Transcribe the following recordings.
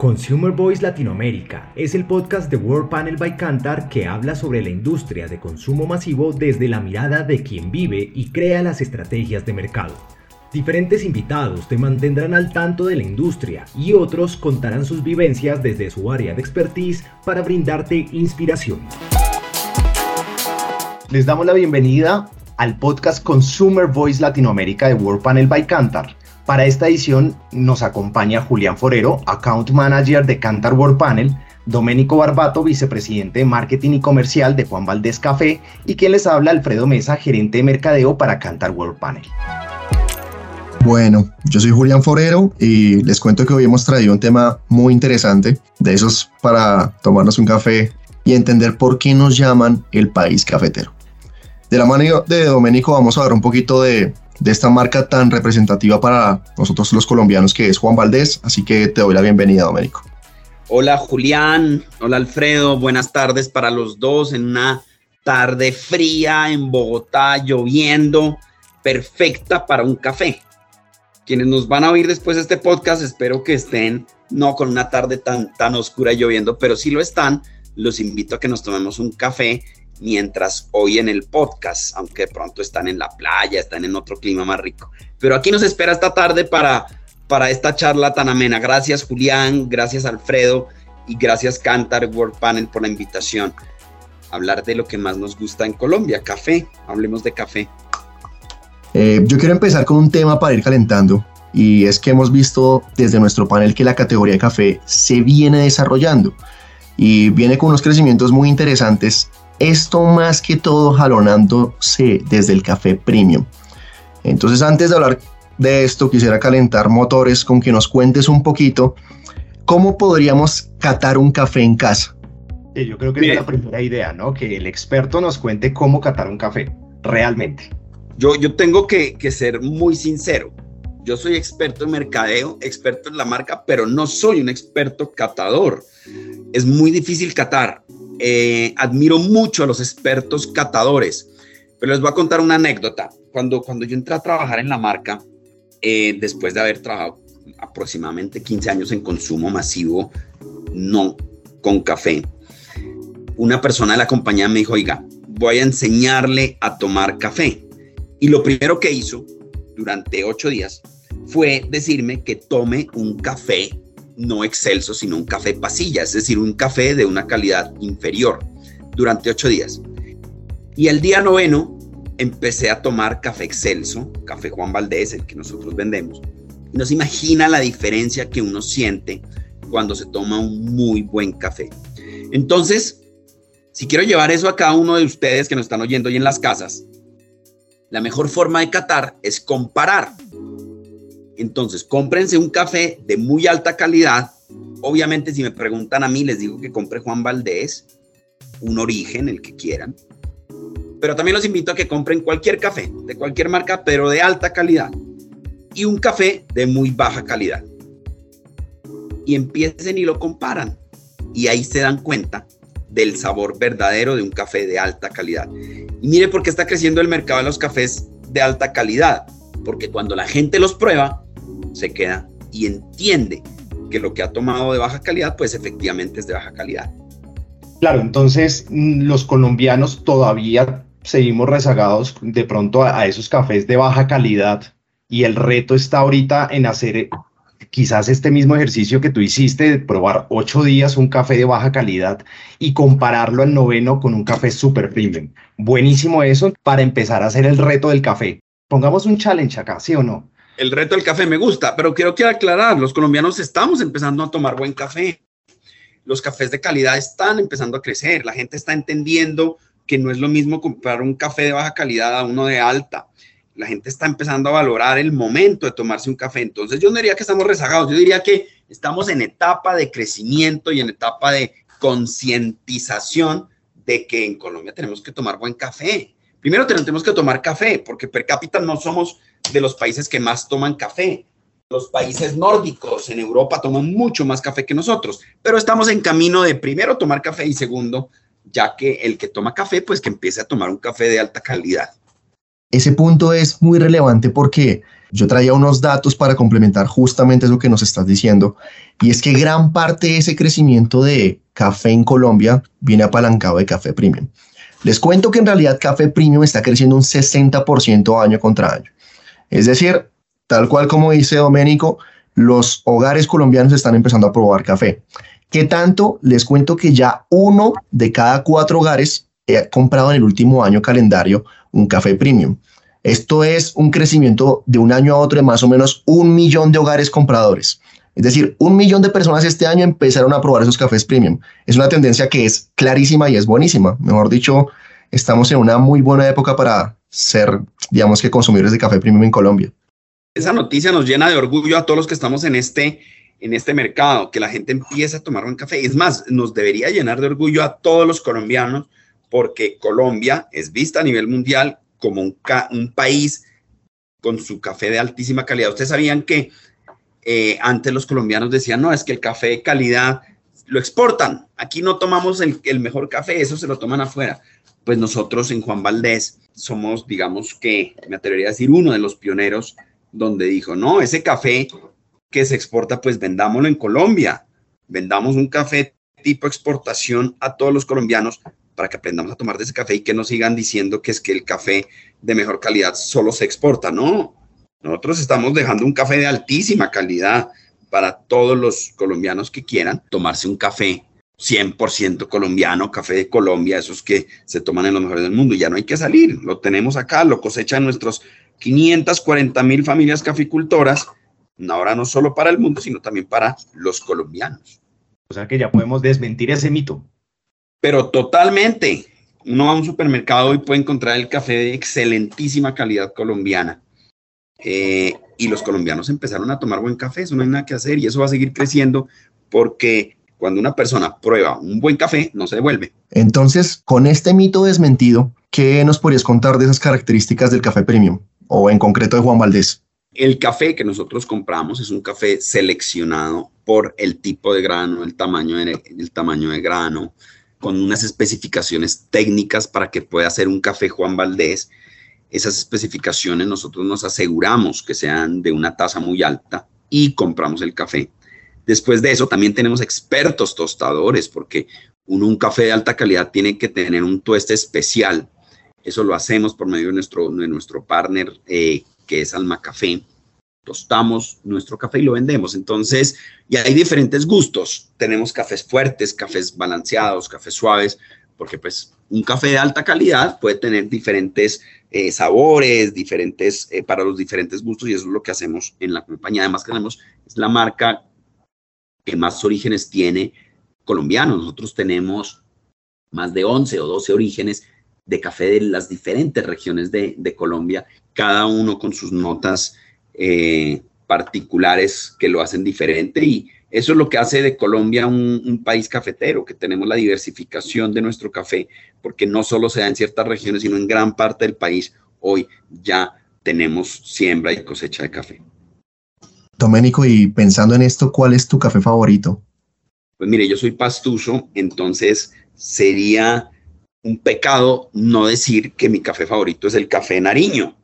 Consumer Voice Latinoamérica es el podcast de World Panel by Cantar que habla sobre la industria de consumo masivo desde la mirada de quien vive y crea las estrategias de mercado. Diferentes invitados te mantendrán al tanto de la industria y otros contarán sus vivencias desde su área de expertise para brindarte inspiración. Les damos la bienvenida al podcast Consumer Voice Latinoamérica de World Panel by Cantar para esta edición nos acompaña Julián Forero, Account Manager de Cantar World Panel, Doménico Barbato, vicepresidente de Marketing y Comercial de Juan Valdés Café, y quien les habla, Alfredo Mesa, gerente de mercadeo para Cantar World Panel. Bueno, yo soy Julián Forero y les cuento que hoy hemos traído un tema muy interesante, de esos para tomarnos un café y entender por qué nos llaman el país cafetero. De la mano de Doménico vamos a ver un poquito de de esta marca tan representativa para nosotros los colombianos que es Juan Valdés. Así que te doy la bienvenida, Domenico. Hola Julián, hola Alfredo, buenas tardes para los dos en una tarde fría en Bogotá, lloviendo, perfecta para un café. Quienes nos van a oír después de este podcast, espero que estén no con una tarde tan, tan oscura lloviendo, pero si lo están, los invito a que nos tomemos un café mientras oyen el podcast, aunque pronto están en la playa, están en otro clima más rico. Pero aquí nos espera esta tarde para, para esta charla tan amena. Gracias Julián, gracias Alfredo y gracias Cantar World Panel por la invitación. hablar de lo que más nos gusta en Colombia, café. Hablemos de café. Eh, yo quiero empezar con un tema para ir calentando y es que hemos visto desde nuestro panel que la categoría de café se viene desarrollando y viene con unos crecimientos muy interesantes esto más que todo jalonándose desde el café premium. Entonces antes de hablar de esto quisiera calentar motores con que nos cuentes un poquito cómo podríamos catar un café en casa. yo creo que es la primera idea, ¿no? Que el experto nos cuente cómo catar un café, realmente. Yo, yo tengo que, que ser muy sincero. Yo soy experto en mercadeo, experto en la marca, pero no soy un experto catador. Es muy difícil catar. Eh, admiro mucho a los expertos catadores, pero les voy a contar una anécdota. Cuando, cuando yo entré a trabajar en la marca, eh, después de haber trabajado aproximadamente 15 años en consumo masivo, no con café, una persona de la compañía me dijo, oiga, voy a enseñarle a tomar café. Y lo primero que hizo durante ocho días fue decirme que tome un café no excelso, sino un café pasilla, es decir, un café de una calidad inferior durante ocho días. Y el día noveno empecé a tomar café excelso, café Juan Valdés, el que nosotros vendemos. Y no se imagina la diferencia que uno siente cuando se toma un muy buen café. Entonces, si quiero llevar eso a cada uno de ustedes que nos están oyendo hoy en las casas, la mejor forma de catar es comparar. Entonces, cómprense un café de muy alta calidad. Obviamente, si me preguntan a mí, les digo que compre Juan Valdés, un origen, el que quieran. Pero también los invito a que compren cualquier café, de cualquier marca, pero de alta calidad. Y un café de muy baja calidad. Y empiecen y lo comparan. Y ahí se dan cuenta del sabor verdadero de un café de alta calidad. Y mire por qué está creciendo el mercado de los cafés de alta calidad. Porque cuando la gente los prueba, se queda y entiende que lo que ha tomado de baja calidad, pues efectivamente es de baja calidad. Claro, entonces mm, los colombianos todavía seguimos rezagados de pronto a, esos cafés de baja calidad y el reto está ahorita en hacer eh, quizás este mismo ejercicio que tú hiciste de probar ocho días un café de baja calidad y compararlo al noveno con un café super premium. Buenísimo eso para empezar a hacer el reto del café. Pongamos un challenge acá, ¿sí o no? El reto del café me gusta, pero quiero que aclarar, los colombianos estamos empezando a tomar buen café. Los cafés de calidad están empezando a crecer, la gente está entendiendo que no es lo mismo comprar un café de baja calidad a uno de alta. La gente está empezando a valorar el momento de tomarse un café. Entonces yo no diría que estamos rezagados, yo diría que estamos en etapa de crecimiento y en etapa de concientización de que en Colombia tenemos que tomar buen café. Primero tenemos que tomar café, porque per cápita no somos de los países que más toman café. Los países nórdicos en Europa toman mucho más café que nosotros, pero estamos en camino de primero tomar café y segundo, ya que el que toma café, pues que empiece a tomar un café de alta calidad. ese punto es muy relevante porque yo traía unos datos para complementar justamente eso que nos estás diciendo, y es que gran parte de ese crecimiento de café en Colombia viene apalancado de café premium. Les cuento que en realidad café premium está creciendo un 60% año contra año. Es decir, tal cual como dice Doménico, los hogares colombianos están empezando a probar café. ¿Qué tanto? Les cuento que ya uno de cada cuatro hogares ha comprado en el último año calendario un café premium. Esto es un crecimiento de un año a otro de más o menos un millón de hogares compradores. Es decir, un millón de personas este año empezaron a probar esos cafés premium. Es una tendencia que es clarísima y es buenísima. Mejor dicho, estamos en una muy buena época para ser, digamos que, consumidores de café premium en Colombia. Esa noticia nos llena de orgullo a todos los que estamos en este, en este mercado, que la gente empieza a tomar un café. Es más, nos debería llenar de orgullo a todos los colombianos porque Colombia es vista a nivel mundial como un, un país con su café de altísima calidad. Ustedes sabían que eh, antes los colombianos decían, no, es que el café de calidad lo exportan. Aquí no tomamos el, el, mejor café, eso se lo toman afuera. Pues nosotros en Juan Valdés somos, digamos que, me atrevería a decir, uno de los pioneros donde dijo, no, ese café que se exporta, pues vendámoslo en Colombia. Vendamos un café tipo exportación a todos los colombianos para que aprendamos a tomar de ese café y que no sigan diciendo que es que el café de mejor calidad solo se exporta. No, nosotros estamos dejando un café de altísima calidad para todos los colombianos que quieran tomarse un café 100% colombiano, café de Colombia, esos que se toman en los mejores del mundo. Ya no hay que salir, lo tenemos acá, lo cosechan nuestros 540 mil familias caficultoras, ahora no solo para el mundo, sino también para los colombianos. O sea que ya podemos desmentir ese mito. Pero totalmente. Uno va a un supermercado y puede encontrar el café de excelentísima calidad colombiana. Eh, y los colombianos empezaron a tomar buen café, eso no hay nada que hacer y eso va a seguir creciendo porque cuando una persona prueba un buen café, no se devuelve. Entonces, con este mito desmentido, ¿qué nos podrías contar de esas características del café premium o en concreto de Juan Valdés? El café que nosotros compramos es un café seleccionado por el tipo de grano, el tamaño de, el tamaño de grano, con unas especificaciones técnicas para que pueda hacer un café Juan Valdés. Esas especificaciones nosotros nos aseguramos que sean de una tasa muy alta y compramos el café. Después de eso también tenemos expertos tostadores porque uno, un café de alta calidad tiene que tener un tueste especial. Eso lo hacemos por medio de nuestro, de nuestro partner eh, que es Alma Café tostamos nuestro café y lo vendemos. Entonces, y hay diferentes gustos. Tenemos cafés fuertes, cafés balanceados, cafés suaves, porque pues un café de alta calidad puede tener diferentes eh, sabores, diferentes, eh, para los diferentes gustos y eso es lo que hacemos en la compañía. Además que tenemos, es la marca que más orígenes tiene colombiano. Nosotros tenemos más de 11 o 12 orígenes de café de las diferentes regiones de, de Colombia, cada uno con sus notas eh, particulares que lo hacen diferente y eso es lo que hace de Colombia un, país cafetero, que tenemos la diversificación de nuestro café, porque no solo se da en ciertas regiones, sino en gran parte del país. Hoy ya tenemos siembra y cosecha de café. Doménico, y pensando en esto, ¿cuál es tu café favorito? Pues mire, yo soy pastuso, entonces sería un pecado no decir que mi café favorito es el café Nariño.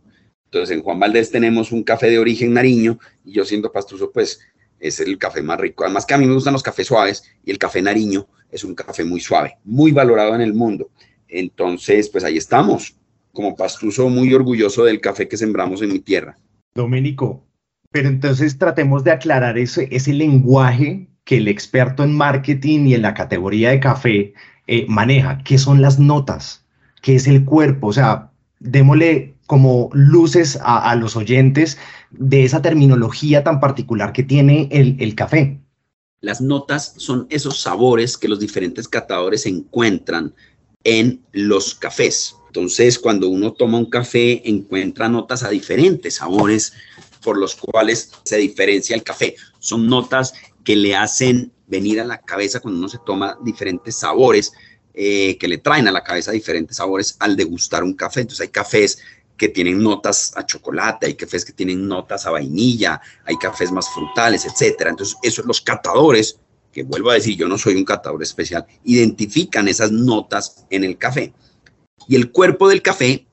Entonces, en Juan Valdés tenemos un café de origen nariño y yo siendo pastuso, pues es el café más rico. Además que a mí me gustan los cafés suaves y el café nariño es un café muy suave, muy valorado en el mundo. Entonces, pues ahí estamos, como pastuso muy orgulloso del café que sembramos en mi tierra. Doménico, pero entonces tratemos de aclarar ese, ese lenguaje que el experto en marketing y en la categoría de café eh, maneja. ¿Qué son las notas? ¿Qué es el cuerpo? O sea, démosle como luces a, los oyentes de esa terminología tan particular que tiene el, café. Las notas son esos sabores que los diferentes catadores encuentran en los cafés. Entonces, cuando uno toma un café, encuentra notas a diferentes sabores por los cuales se diferencia el café. Son notas que le hacen venir a la cabeza cuando uno se toma diferentes sabores, eh, que le traen a la cabeza diferentes sabores al degustar un café. Entonces, hay cafés que tienen notas a chocolate, hay cafés que tienen notas a vainilla, hay cafés más frutales, etcétera. Entonces, eso los catadores, que vuelvo a decir, yo no soy un catador especial, identifican esas notas en el café. Y el cuerpo del café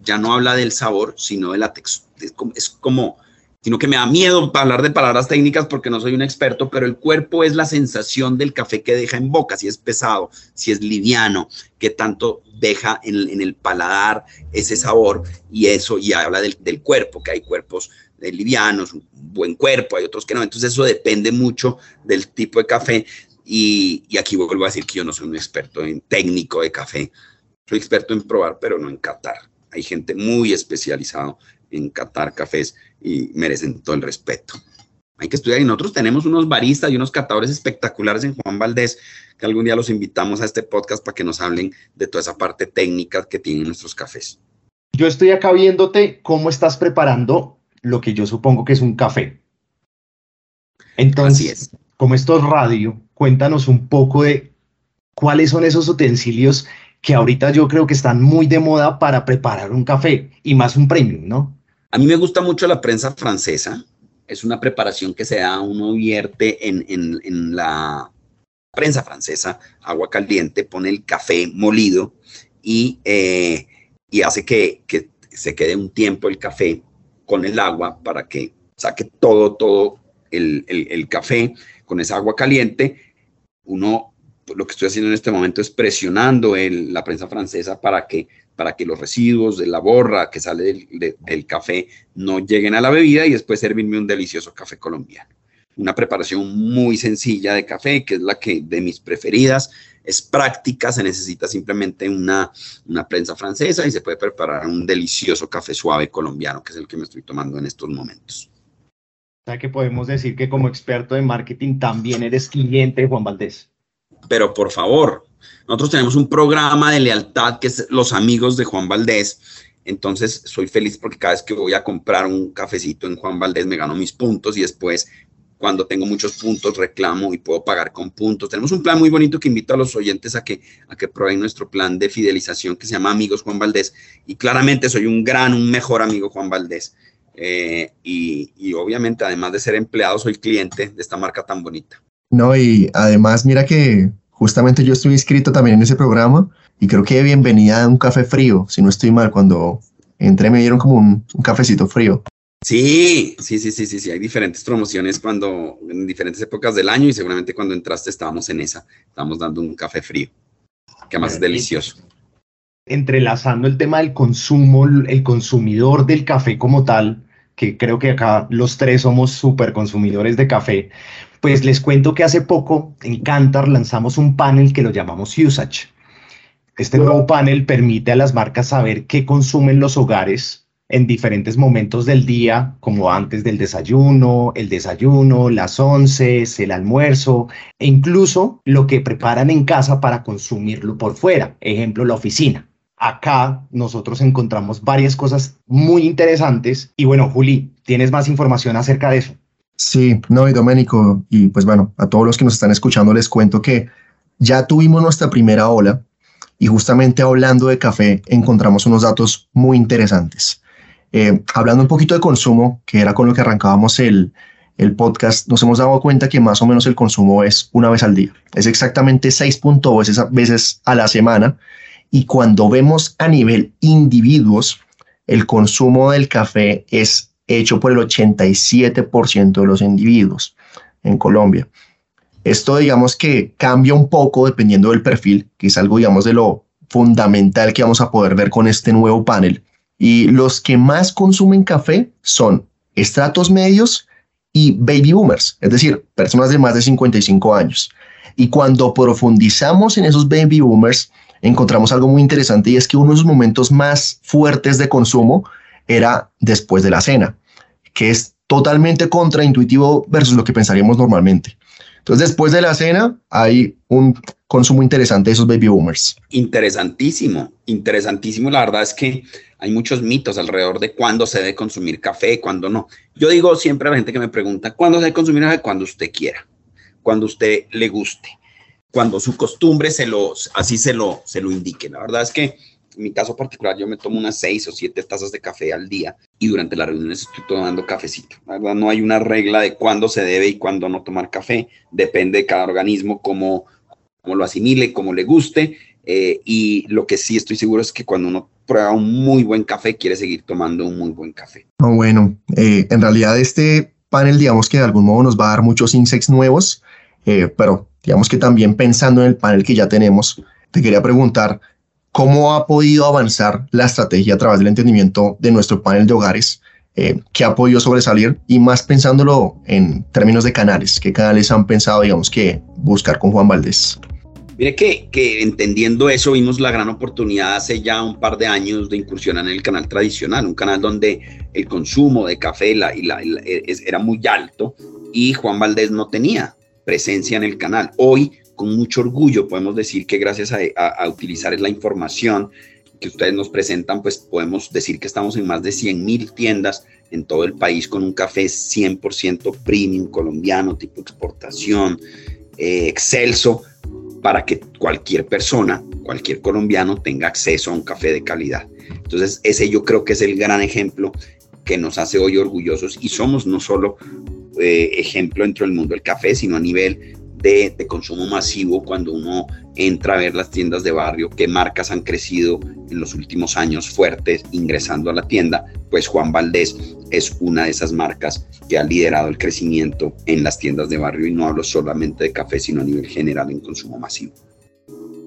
ya no habla del sabor, sino de la textura. Es como, sino que me da miedo hablar de palabras técnicas porque no soy un experto, pero el cuerpo es la sensación del café que deja en boca, si es pesado, si es liviano, que tanto deja en, el paladar ese sabor y eso, y habla del, cuerpo, que hay cuerpos livianos, un buen cuerpo, hay otros que no, entonces eso depende mucho del tipo de café y, y aquí vuelvo a decir que yo no soy un experto en técnico de café, soy experto en probar, pero no en catar. Hay gente muy especializada en catar cafés y merecen todo el respeto. Hay que estudiar y nosotros tenemos unos baristas y unos catadores espectaculares en Juan Valdés, que algún día los invitamos a este podcast para que nos hablen de toda esa parte técnica que tienen nuestros cafés. Yo estoy acá viéndote cómo estás preparando lo que yo supongo que es un café. Entonces, como esto es radio, cuéntanos un poco de cuáles son esos utensilios que ahorita yo creo que están muy de moda para preparar un café y más un premium, ¿no? A mí me gusta mucho la prensa francesa. Es una preparación que se da, uno vierte en, la prensa francesa, agua caliente, pone el café molido y, eh, y hace que, se quede un tiempo el café con el agua para que saque todo, todo el, el café con esa agua caliente. Uno lo que estoy haciendo en este momento es presionando la prensa francesa para que, para que los residuos de la borra que sale del, café no lleguen a la bebida y después servirme un delicioso café colombiano. Una preparación muy sencilla de café, que es la que de mis preferidas, es práctica, se necesita simplemente una, una prensa francesa y se puede preparar un delicioso café suave colombiano, que es el que me estoy tomando en estos momentos. O sea que podemos decir que como experto de marketing también eres cliente de Juan Valdés pero por favor, nosotros tenemos un programa de lealtad que es los amigos de Juan Valdés. Entonces, soy feliz porque cada vez que voy a comprar un cafecito en Juan Valdés me gano mis puntos y después, cuando tengo muchos puntos, reclamo y puedo pagar con puntos. Tenemos un plan muy bonito que invito a los oyentes a que, a que prueben nuestro plan de fidelización que se llama Amigos Juan Valdés. Y claramente soy un gran, un mejor amigo Juan Valdés. Eh, y, y obviamente, además de ser empleado, soy cliente de esta marca tan bonita. No, y además mira que justamente yo estoy inscrito también en ese programa y creo que bienvenida a un café frío, si no estoy mal, cuando entré me dieron como un, cafecito frío. Sí, sí, sí, sí, sí, sí, hay diferentes promociones cuando, en diferentes épocas del año y seguramente cuando entraste estábamos en esa, estábamos dando un café frío, que además es delicioso. Entrelazando el tema del consumo, el consumidor del café como tal, que creo que acá los tres somos súper consumidores de café, pues les cuento que hace poco en Cantar lanzamos un panel que lo llamamos Usage. Este nuevo panel permite a las marcas saber qué consumen los hogares en diferentes momentos del día, como antes del desayuno, el desayuno, las once, el almuerzo, e incluso lo que preparan en casa para consumirlo por fuera, ejemplo, la oficina. Acá nosotros encontramos varias cosas muy interesantes y bueno, Juli, ¿tienes más información acerca de eso? Sí, no, y Doménico, y pues bueno, a todos los que nos están escuchando les cuento que ya tuvimos nuestra primera ola y justamente hablando de café encontramos unos datos muy interesantes. Eh, hablando un poquito de consumo, que era con lo que arrancábamos el, el podcast, nos hemos dado cuenta que más o menos el consumo es una vez al día. Es exactamente 6.2 veces a la semana. Y cuando vemos a nivel individuos, el consumo del café es hecho por el 87% de los individuos en Colombia. Esto digamos que cambia un poco dependiendo del perfil, que es algo digamos de lo fundamental que vamos a poder ver con este nuevo panel. Y los que más consumen café son estratos medios y baby boomers, es decir, personas de más de 55 años. Y cuando profundizamos en esos baby boomers, encontramos algo muy interesante y es que uno de los momentos más fuertes de consumo era después de la cena que es totalmente contraintuitivo versus lo que pensaríamos normalmente. Entonces, después de la cena, hay un consumo interesante de esos baby boomers. Interesantísimo, interesantísimo. La verdad es que hay muchos mitos alrededor de cuándo se debe consumir café, cuándo no. Yo digo siempre a la gente que me pregunta, ¿cuándo se debe consumir café? Cuando usted quiera, cuando usted le guste, cuando su costumbre se lo, así se lo, se lo indique. La verdad es que en mi caso particular, yo me tomo unas seis o siete tazas de café al día y durante las reuniones estoy tomando cafecito. La verdad, no hay una regla de cuándo se debe y cuándo no tomar café. Depende de cada organismo, cómo, cómo lo asimile, cómo le guste. Eh, y lo que sí estoy seguro es que cuando uno prueba un muy buen café quiere seguir tomando un muy buen café. bueno, eh, en realidad este panel, digamos que de algún modo nos va a dar muchos insights nuevos, eh, pero digamos que también pensando en el panel que ya tenemos, te quería preguntar, ¿cómo ha podido avanzar la estrategia a través del entendimiento de nuestro panel de hogares? Eh, ¿Qué ha podido sobresalir? Y más pensándolo en términos de canales, ¿qué canales han pensado, digamos, que buscar con Juan Valdés? Mire que, que, entendiendo eso vimos la gran oportunidad hace ya un par de años de incursionar en el canal tradicional, un canal donde el consumo de café la, y la, era muy alto y Juan Valdés no tenía presencia en el canal. Hoy, con mucho orgullo, podemos decir que gracias a, utilizar la información que ustedes nos presentan, pues podemos decir que estamos en más de 100 mil tiendas en todo el país con un café 100% premium colombiano, tipo exportación, eh, excelso, para que cualquier persona, cualquier colombiano tenga acceso a un café de calidad. Entonces, ese yo creo que es el gran ejemplo que nos hace hoy orgullosos y somos no solo eh, ejemplo dentro del mundo del café, sino a nivel de, consumo masivo cuando uno entra a ver las tiendas de barrio, qué marcas han crecido en los últimos años fuertes ingresando a la tienda, pues Juan Valdés es una de esas marcas que ha liderado el crecimiento en las tiendas de barrio y no hablo solamente de café, sino a nivel general en consumo masivo.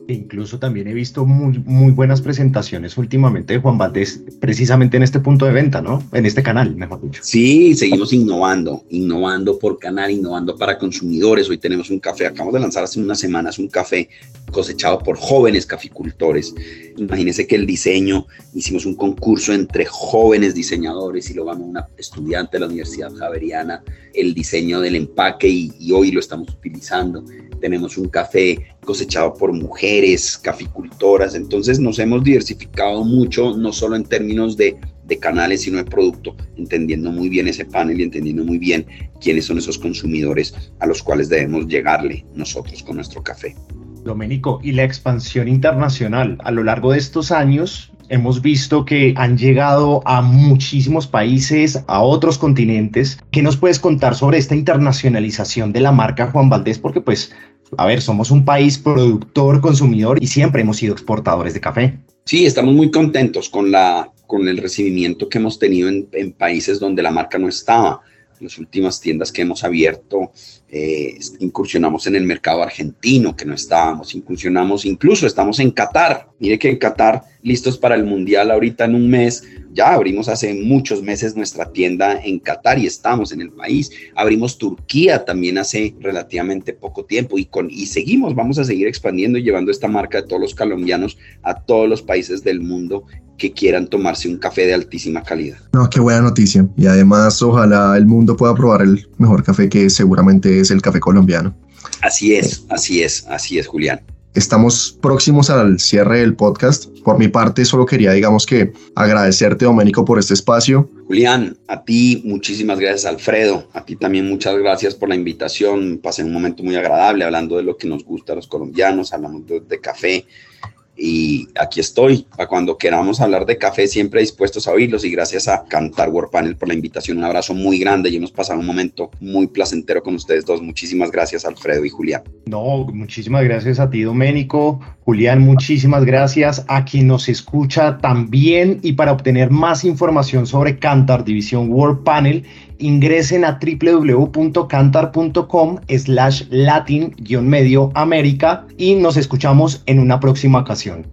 Incluso también he visto muy, muy buenas presentaciones últimamente de Juan Valdés, precisamente en este punto de venta, ¿no? En este canal, mejor dicho. Sí, seguimos innovando, innovando por canal, innovando para consumidores. Hoy tenemos un café, acabamos de lanzar hace unas semanas un café cosechado por jóvenes caficultores. Imagínense que el diseño, hicimos un concurso entre jóvenes diseñadores y lo ganó una estudiante de la Universidad Javeriana, el diseño del empaque y hoy lo estamos utilizando tenemos un café cosechado por mujeres, caficultoras, entonces nos hemos diversificado mucho, no solo en términos de, de canales, sino de producto, entendiendo muy bien ese panel y entendiendo muy bien quiénes son esos consumidores a los cuales debemos llegarle nosotros con nuestro café. Doménico, y la expansión internacional a lo largo de estos años, hemos visto que han llegado a muchísimos países, a otros continentes. ¿Qué nos puedes contar sobre esta internacionalización de la marca Juan Valdés? Porque pues a ver, somos un país productor, consumidor y siempre hemos sido exportadores de café. Sí, estamos muy contentos con, la, con el recibimiento que hemos tenido en, en países donde la marca no estaba. En las últimas tiendas que hemos abierto, eh, incursionamos en el mercado argentino, que no estábamos, incursionamos, incluso estamos en Qatar. Mire que en Qatar, listos para el Mundial ahorita en un mes, ya abrimos hace muchos meses nuestra tienda en Qatar y estamos en el país. Abrimos Turquía también hace relativamente poco tiempo y, con, y seguimos, vamos a seguir expandiendo y llevando esta marca de todos los colombianos a todos los países del mundo que quieran tomarse un café de altísima calidad. No, qué buena noticia. Y además, ojalá el mundo pueda probar el mejor café que seguramente es el café colombiano. Así es, así es, así es, Julián. Estamos próximos al cierre del podcast. Por mi parte, solo quería, digamos que, agradecerte, Doménico, por este espacio. Julián, a ti muchísimas gracias, Alfredo. A ti también muchas gracias por la invitación. Pasé un momento muy agradable hablando de lo que nos gusta a los colombianos, hablamos de, de café y aquí estoy para cuando queramos hablar de café, siempre dispuestos a oírlos y gracias a Cantar World Panel por la invitación. Un abrazo muy grande y hemos pasado un momento muy placentero con ustedes dos. Muchísimas gracias, Alfredo y Julián. No, muchísimas gracias a ti, Doménico. Julián, muchísimas gracias a quien nos escucha también y para obtener más información sobre Cantar División World Panel ingresen a www.cantar.com slash latin-medio América y nos escuchamos en una próxima ocasión.